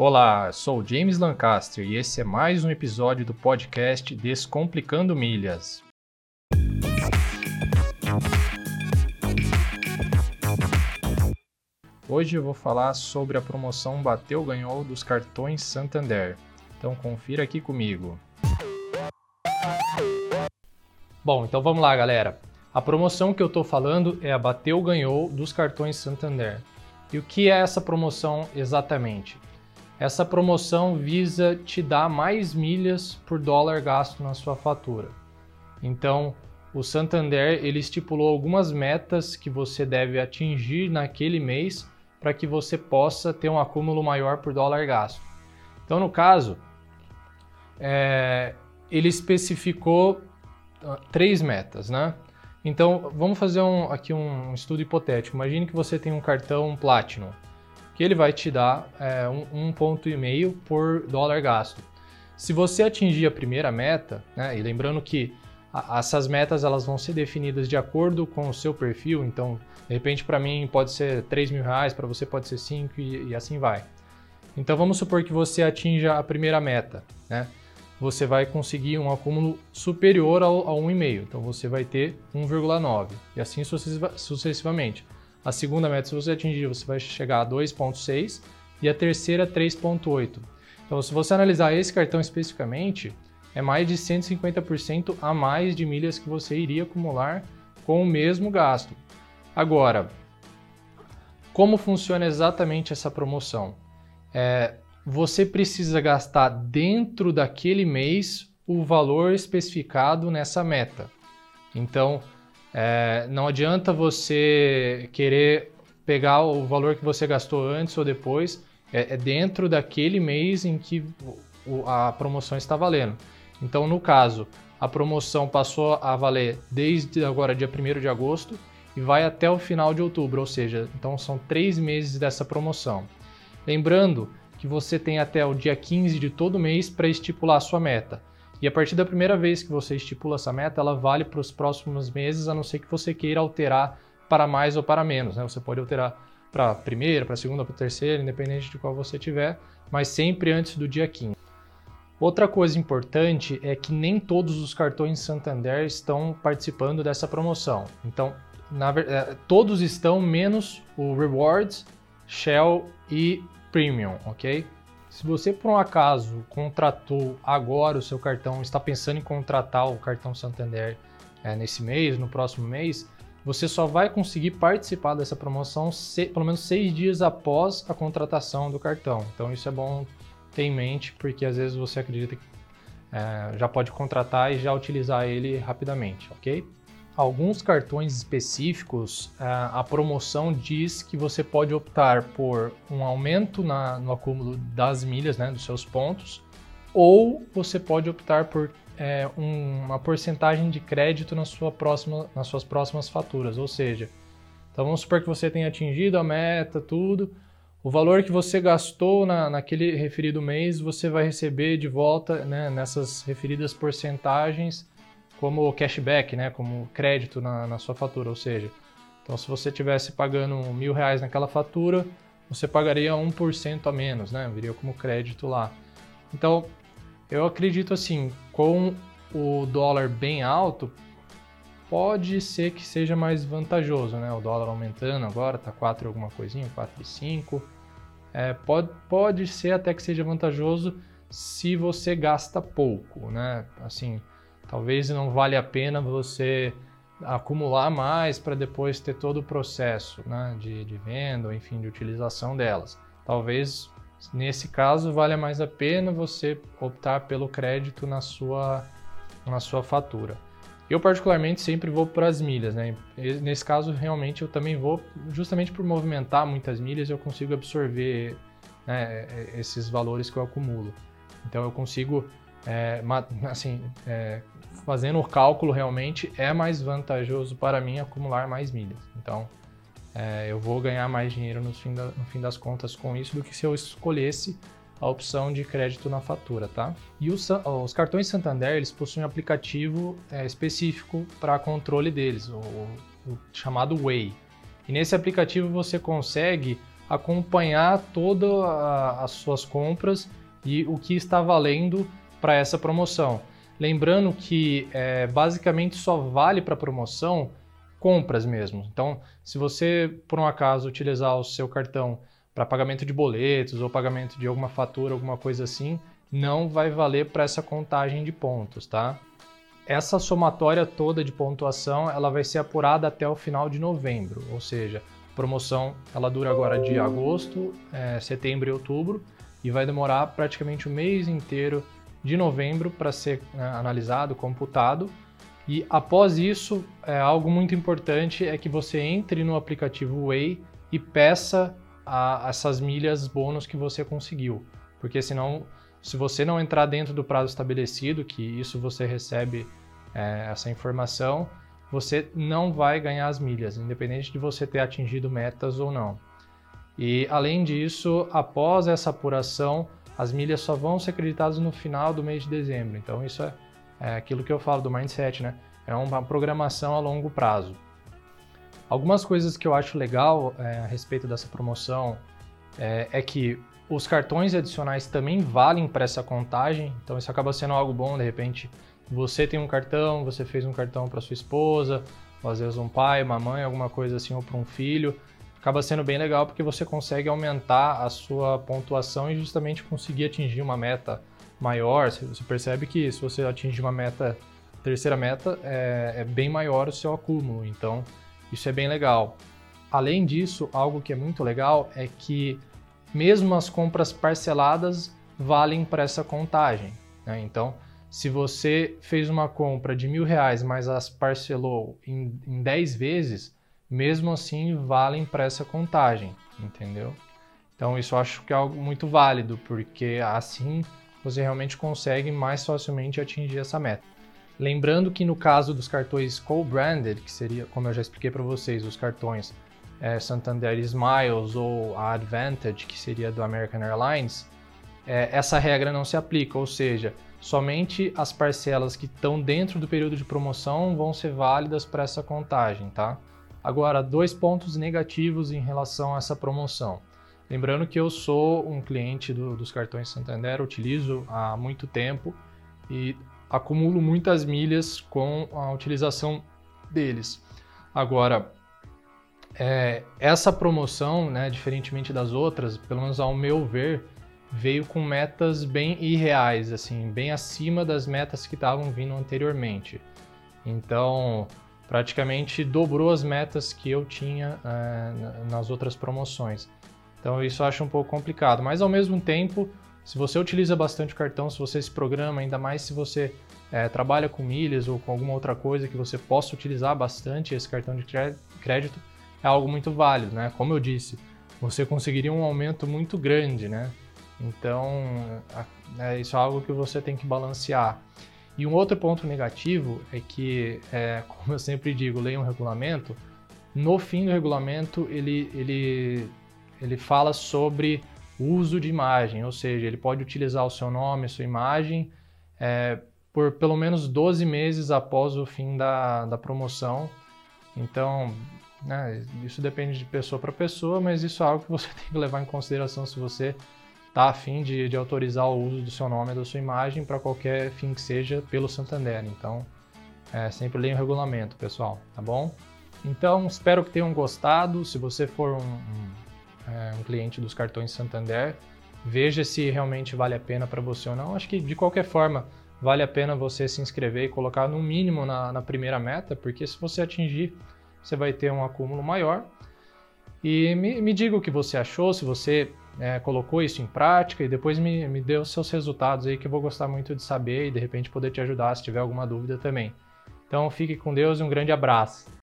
Olá, sou James Lancaster e esse é mais um episódio do podcast Descomplicando Milhas. Hoje eu vou falar sobre a promoção Bateu Ganhou dos cartões Santander. Então confira aqui comigo. Bom, então vamos lá, galera. A promoção que eu estou falando é a Bateu Ganhou dos cartões Santander. E o que é essa promoção exatamente? Essa promoção visa te dar mais milhas por dólar gasto na sua fatura. Então, o Santander ele estipulou algumas metas que você deve atingir naquele mês para que você possa ter um acúmulo maior por dólar gasto. Então, no caso, é, ele especificou uh, três metas, né? Então, vamos fazer um, aqui um estudo hipotético. Imagine que você tem um cartão Platinum que ele vai te dar é, um, um ponto e meio por dólar gasto. Se você atingir a primeira meta, né, e lembrando que a, essas metas elas vão ser definidas de acordo com o seu perfil, então de repente para mim pode ser 3 mil reais, para você pode ser 5 e, e, assim vai. Então vamos supor que você atinja a primeira meta, né? Você vai conseguir um acúmulo superior ao, ao 1,5, então você vai ter 1,9 e assim sucessivamente. A segunda meta, se você atingir, você vai chegar a 2,6 e a terceira 3,8. Então, se você analisar esse cartão especificamente, é mais de 150% a mais de milhas que você iria acumular com o mesmo gasto. Agora, como funciona exatamente essa promoção? É, você precisa gastar dentro daquele mês o valor especificado nessa meta. Então, é, não adianta você querer pegar o valor que você gastou antes ou depois, é, é dentro daquele mês em que a promoção está valendo. Então, no caso, a promoção passou a valer desde agora, dia 1 de agosto, e vai até o final de outubro, ou seja, então são três meses dessa promoção. Lembrando que você tem até o dia 15 de todo mês para estipular sua meta. E a partir da primeira vez que você estipula essa meta, ela vale para os próximos meses, a não ser que você queira alterar para mais ou para menos. Né? Você pode alterar para a primeira, para a segunda, para a terceira, independente de qual você tiver, mas sempre antes do dia 15. Outra coisa importante é que nem todos os cartões Santander estão participando dessa promoção. Então, na, é, todos estão menos o Rewards, Shell e Premium, ok? Se você por um acaso contratou agora o seu cartão, está pensando em contratar o cartão Santander é, nesse mês, no próximo mês, você só vai conseguir participar dessa promoção se, pelo menos seis dias após a contratação do cartão. Então isso é bom ter em mente, porque às vezes você acredita que é, já pode contratar e já utilizar ele rapidamente, ok? Alguns cartões específicos, a promoção diz que você pode optar por um aumento na, no acúmulo das milhas, né, dos seus pontos, ou você pode optar por é, um, uma porcentagem de crédito na sua próxima, nas suas próximas faturas. Ou seja, então vamos supor que você tenha atingido a meta, tudo, o valor que você gastou na, naquele referido mês, você vai receber de volta né, nessas referidas porcentagens como cashback, né, como crédito na, na sua fatura, ou seja, então se você tivesse pagando mil reais naquela fatura, você pagaria 1% a menos, né, viria como crédito lá. Então, eu acredito assim, com o dólar bem alto, pode ser que seja mais vantajoso, né? O dólar aumentando agora, tá 4 alguma coisinha, 4,5. É, pode, pode ser até que seja vantajoso se você gasta pouco, né? Assim, Talvez não vale a pena você acumular mais para depois ter todo o processo né, de, de venda, enfim, de utilização delas. Talvez nesse caso valha mais a pena você optar pelo crédito na sua, na sua fatura. Eu particularmente sempre vou para as milhas, né? Nesse caso realmente eu também vou, justamente por movimentar muitas milhas, eu consigo absorver né, esses valores que eu acumulo. Então eu consigo é, assim, é, fazendo o cálculo realmente é mais vantajoso para mim acumular mais milhas. Então, é, eu vou ganhar mais dinheiro no fim, da, no fim das contas com isso do que se eu escolhesse a opção de crédito na fatura, tá? E os, os cartões Santander, eles possuem um aplicativo é, específico para controle deles, o, o chamado Way. E nesse aplicativo você consegue acompanhar todas as suas compras e o que está valendo para essa promoção. Lembrando que é, basicamente só vale para promoção compras mesmo. Então, se você por um acaso utilizar o seu cartão para pagamento de boletos ou pagamento de alguma fatura, alguma coisa assim, não vai valer para essa contagem de pontos, tá? Essa somatória toda de pontuação, ela vai ser apurada até o final de novembro, ou seja, a promoção ela dura agora de agosto, é, setembro e outubro e vai demorar praticamente o mês inteiro de novembro para ser né, analisado, computado. E após isso, é, algo muito importante é que você entre no aplicativo Way e peça a, essas milhas bônus que você conseguiu, porque senão se você não entrar dentro do prazo estabelecido, que isso você recebe é, essa informação, você não vai ganhar as milhas, independente de você ter atingido metas ou não. E além disso, após essa apuração, as milhas só vão ser acreditadas no final do mês de dezembro. Então isso é, é aquilo que eu falo do mindset, né? É uma programação a longo prazo. Algumas coisas que eu acho legal é, a respeito dessa promoção é, é que os cartões adicionais também valem para essa contagem, então isso acaba sendo algo bom, de repente você tem um cartão, você fez um cartão para sua esposa, ou às vezes um pai, uma mãe, alguma coisa assim, ou para um filho. Acaba sendo bem legal porque você consegue aumentar a sua pontuação e justamente conseguir atingir uma meta maior. Você percebe que se você atingir uma meta, terceira meta, é, é bem maior o seu acúmulo, então isso é bem legal. Além disso, algo que é muito legal é que mesmo as compras parceladas valem para essa contagem. Né? Então, se você fez uma compra de mil reais, mas as parcelou em, em 10 vezes, mesmo assim valem para essa contagem, entendeu? Então isso eu acho que é algo muito válido, porque assim você realmente consegue mais facilmente atingir essa meta. Lembrando que no caso dos cartões co-branded, que seria, como eu já expliquei para vocês, os cartões é, Santander Smiles ou a Advantage, que seria do American Airlines, é, essa regra não se aplica, ou seja, somente as parcelas que estão dentro do período de promoção vão ser válidas para essa contagem, tá? Agora, dois pontos negativos em relação a essa promoção. Lembrando que eu sou um cliente do, dos cartões Santander, utilizo há muito tempo e acumulo muitas milhas com a utilização deles. Agora, é, essa promoção, né, diferentemente das outras, pelo menos ao meu ver, veio com metas bem irreais, assim, bem acima das metas que estavam vindo anteriormente. Então, praticamente dobrou as metas que eu tinha é, nas outras promoções. Então, isso eu acho um pouco complicado. Mas, ao mesmo tempo, se você utiliza bastante o cartão, se você se programa, ainda mais se você é, trabalha com milhas ou com alguma outra coisa que você possa utilizar bastante esse cartão de crédito, é algo muito válido, né? Como eu disse, você conseguiria um aumento muito grande, né? Então, é, isso é algo que você tem que balancear. E um outro ponto negativo é que, é, como eu sempre digo, leia um regulamento. No fim do regulamento, ele, ele, ele fala sobre uso de imagem, ou seja, ele pode utilizar o seu nome, sua imagem, é, por pelo menos 12 meses após o fim da, da promoção. Então, né? Isso depende de pessoa para pessoa, mas isso é algo que você tem que levar em consideração se você está afim de, de autorizar o uso do seu nome e da sua imagem para qualquer fim que seja pelo Santander. Então, é, sempre leia o regulamento, pessoal, tá bom? Então, espero que tenham gostado. Se você for um, um, é, um cliente dos cartões Santander, veja se realmente vale a pena para você ou não. Acho que, de qualquer forma, vale a pena você se inscrever e colocar no mínimo na, na primeira meta, porque se você atingir você vai ter um acúmulo maior. E me, me diga o que você achou, se você é, colocou isso em prática e depois me, me dê os seus resultados aí que eu vou gostar muito de saber e de repente poder te ajudar se tiver alguma dúvida também. Então fique com Deus e um grande abraço.